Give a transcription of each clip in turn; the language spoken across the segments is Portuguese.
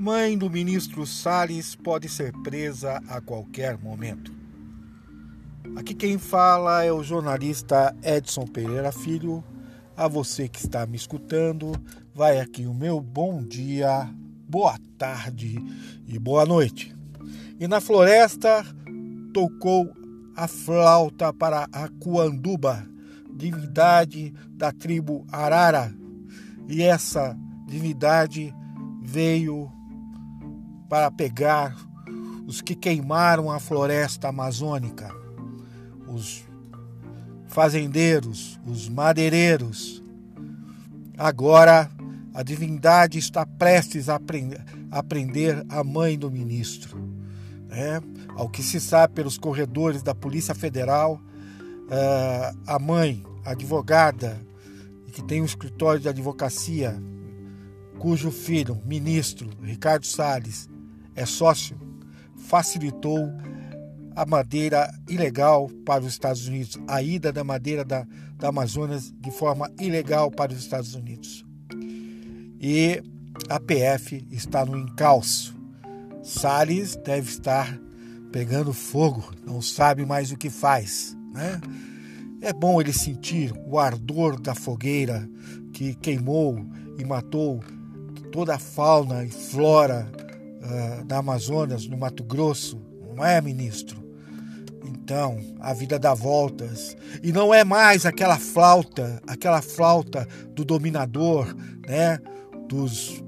Mãe do ministro Salles pode ser presa a qualquer momento. Aqui quem fala é o jornalista Edson Pereira Filho. A você que está me escutando, vai aqui o meu bom dia, boa tarde e boa noite. E na floresta tocou a flauta para a Cuanduba, divindade da tribo Arara. E essa divindade veio para pegar os que queimaram a floresta amazônica, os fazendeiros, os madeireiros. Agora a divindade está prestes a prender a mãe do ministro. É, ao que se sabe pelos corredores da Polícia Federal, eh, a mãe, a advogada, que tem um escritório de advocacia, cujo filho, ministro Ricardo Salles, é sócio, facilitou a madeira ilegal para os Estados Unidos, a ida da madeira da, da Amazonas de forma ilegal para os Estados Unidos. E a PF está no encalço. Salles deve estar pegando fogo, não sabe mais o que faz. Né? É bom ele sentir o ardor da fogueira que queimou e matou toda a fauna e flora uh, da Amazonas, no Mato Grosso, não é, ministro? Então, a vida dá voltas. E não é mais aquela flauta, aquela flauta do dominador, né? Dos,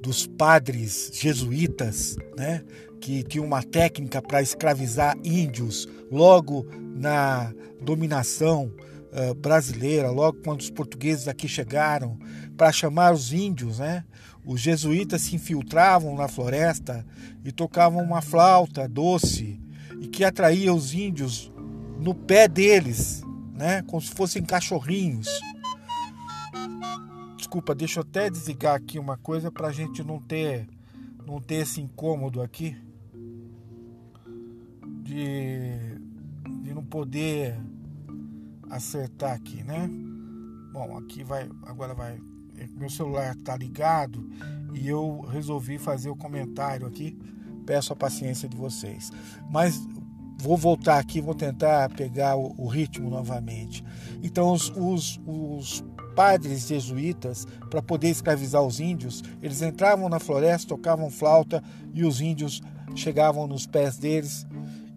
dos padres jesuítas, né? Que tinham uma técnica para escravizar índios logo na dominação uh, brasileira, logo quando os portugueses aqui chegaram, para chamar os índios, né? Os jesuítas se infiltravam na floresta e tocavam uma flauta doce e que atraía os índios no pé deles, né? Como se fossem cachorrinhos. Desculpa, deixa eu até desligar aqui uma coisa para a gente não ter, não ter esse incômodo aqui de, de não poder acertar aqui, né? Bom, aqui vai, agora vai meu celular está ligado e eu resolvi fazer o comentário aqui. Peço a paciência de vocês. Mas vou voltar aqui, vou tentar pegar o, o ritmo novamente. Então, os, os, os padres jesuítas, para poder escravizar os índios, eles entravam na floresta, tocavam flauta e os índios chegavam nos pés deles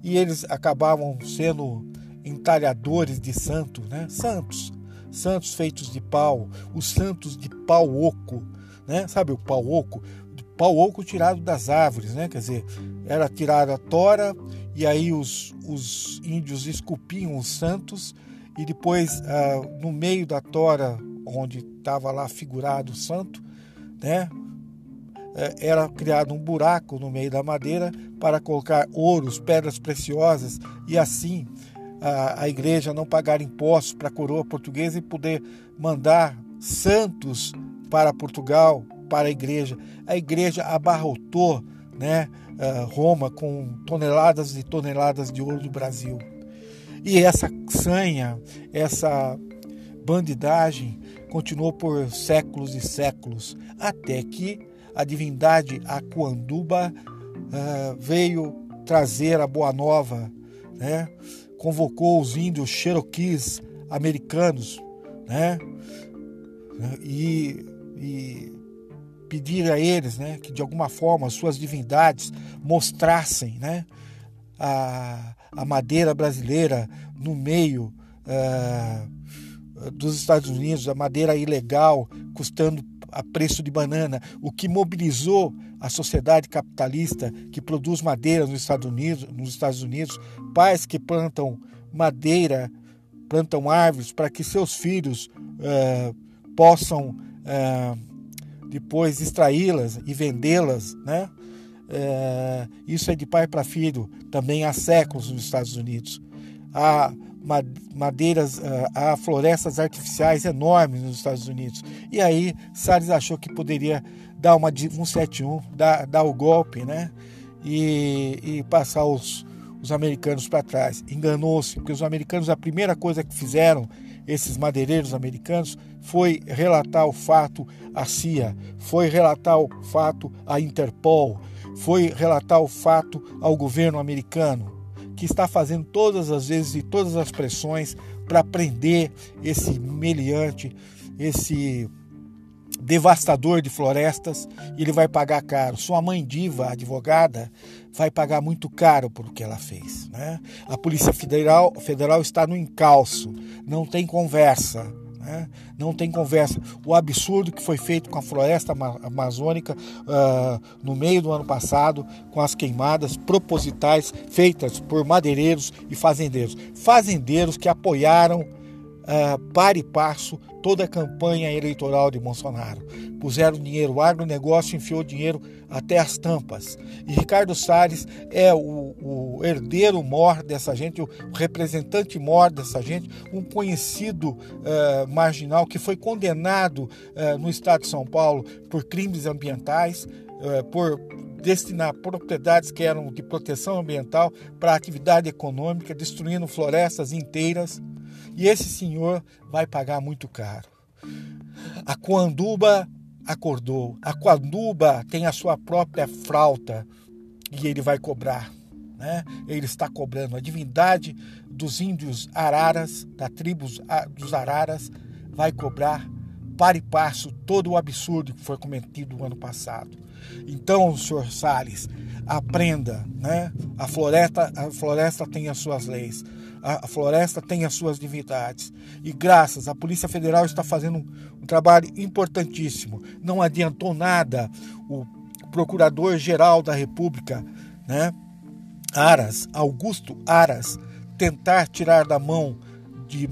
e eles acabavam sendo entalhadores de santos, né? Santos santos feitos de pau, os santos de pau oco, né? Sabe o pau oco? Pau oco tirado das árvores, né? Quer dizer, era tirada a tora e aí os, os índios esculpiam os santos e depois ah, no meio da tora onde estava lá figurado o santo, né? Eh, era criado um buraco no meio da madeira para colocar ouros, pedras preciosas e assim a, a igreja não pagar impostos para a coroa portuguesa e poder mandar santos para Portugal, para a igreja. A igreja abarrotou né, Roma com toneladas e toneladas de ouro do Brasil. E essa sanha, essa bandidagem continuou por séculos e séculos, até que a divindade Aquanduba uh, veio trazer a boa nova, né? Convocou os índios Cherokees americanos, né? E, e pedir a eles, né, que de alguma forma suas divindades mostrassem, né, a, a madeira brasileira no meio uh, dos Estados Unidos, a madeira ilegal custando a preço de banana, o que mobilizou a sociedade capitalista que produz madeira nos Estados Unidos, nos Estados Unidos pais que plantam madeira, plantam árvores para que seus filhos uh, possam uh, depois extraí-las e vendê-las, né? Uh, isso é de pai para filho também há séculos nos Estados Unidos. Há madeiras, há florestas artificiais enormes nos Estados Unidos. E aí Salles achou que poderia dar uma 171, dar, dar o golpe, né? E, e passar os, os americanos para trás. Enganou-se, porque os americanos, a primeira coisa que fizeram esses madeireiros americanos foi relatar o fato à CIA, foi relatar o fato à Interpol, foi relatar o fato ao governo americano, que está fazendo todas as vezes e todas as pressões para prender esse meliante, esse devastador de florestas, e ele vai pagar caro. Sua mãe diva, advogada, vai pagar muito caro por o que ela fez. Né? A Polícia Federal, Federal está no encalço, não tem conversa. Né? Não tem conversa. O absurdo que foi feito com a floresta amazônica uh, no meio do ano passado, com as queimadas propositais feitas por madeireiros e fazendeiros. Fazendeiros que apoiaram uh, e passo toda a campanha eleitoral de Bolsonaro. Puseram dinheiro, o agronegócio enfiou dinheiro até as tampas. E Ricardo Salles é o, o herdeiro mor dessa gente, o representante mor dessa gente, um conhecido uh, marginal que foi condenado uh, no estado de São Paulo por crimes ambientais, uh, por destinar propriedades que eram de proteção ambiental para atividade econômica, destruindo florestas inteiras. E esse senhor vai pagar muito caro. A Coanduba acordou. A Coanduba tem a sua própria frauta e ele vai cobrar. Né? Ele está cobrando. A divindade dos índios araras, da tribo dos araras, vai cobrar para e passo todo o absurdo que foi cometido no ano passado. Então, senhor Salles, aprenda, né? A floresta, a floresta tem as suas leis a, floresta tem as suas divindades. E graças, a Polícia Federal está fazendo um, um trabalho importantíssimo. Não adiantou nada o Procurador-Geral da República, né, Aras, Augusto Aras, tentar tirar da mão de uh,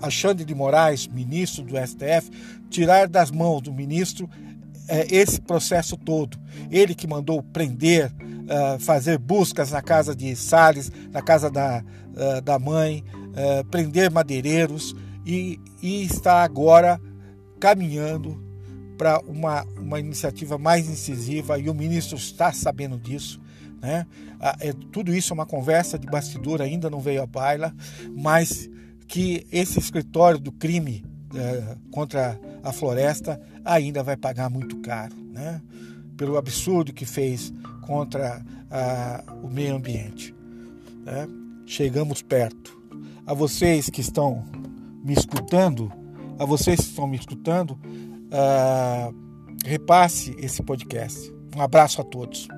Alexandre de Moraes, ministro do STF, tirar das mãos do ministro uh, esse processo todo. Ele que mandou prender, uh, fazer buscas na casa de Salles, na casa da, uh, da mãe, uh, prender madeireiros e, e está agora caminhando para uma, uma iniciativa mais incisiva e o ministro está sabendo disso. Né? É, tudo isso é uma conversa de bastidor, ainda não veio à baila, mas que esse escritório do crime contra a floresta ainda vai pagar muito caro, né? Pelo absurdo que fez contra a, o meio ambiente. Né? chegamos perto. A vocês que estão me escutando, a vocês que estão me escutando, uh, repasse esse podcast. Um abraço a todos.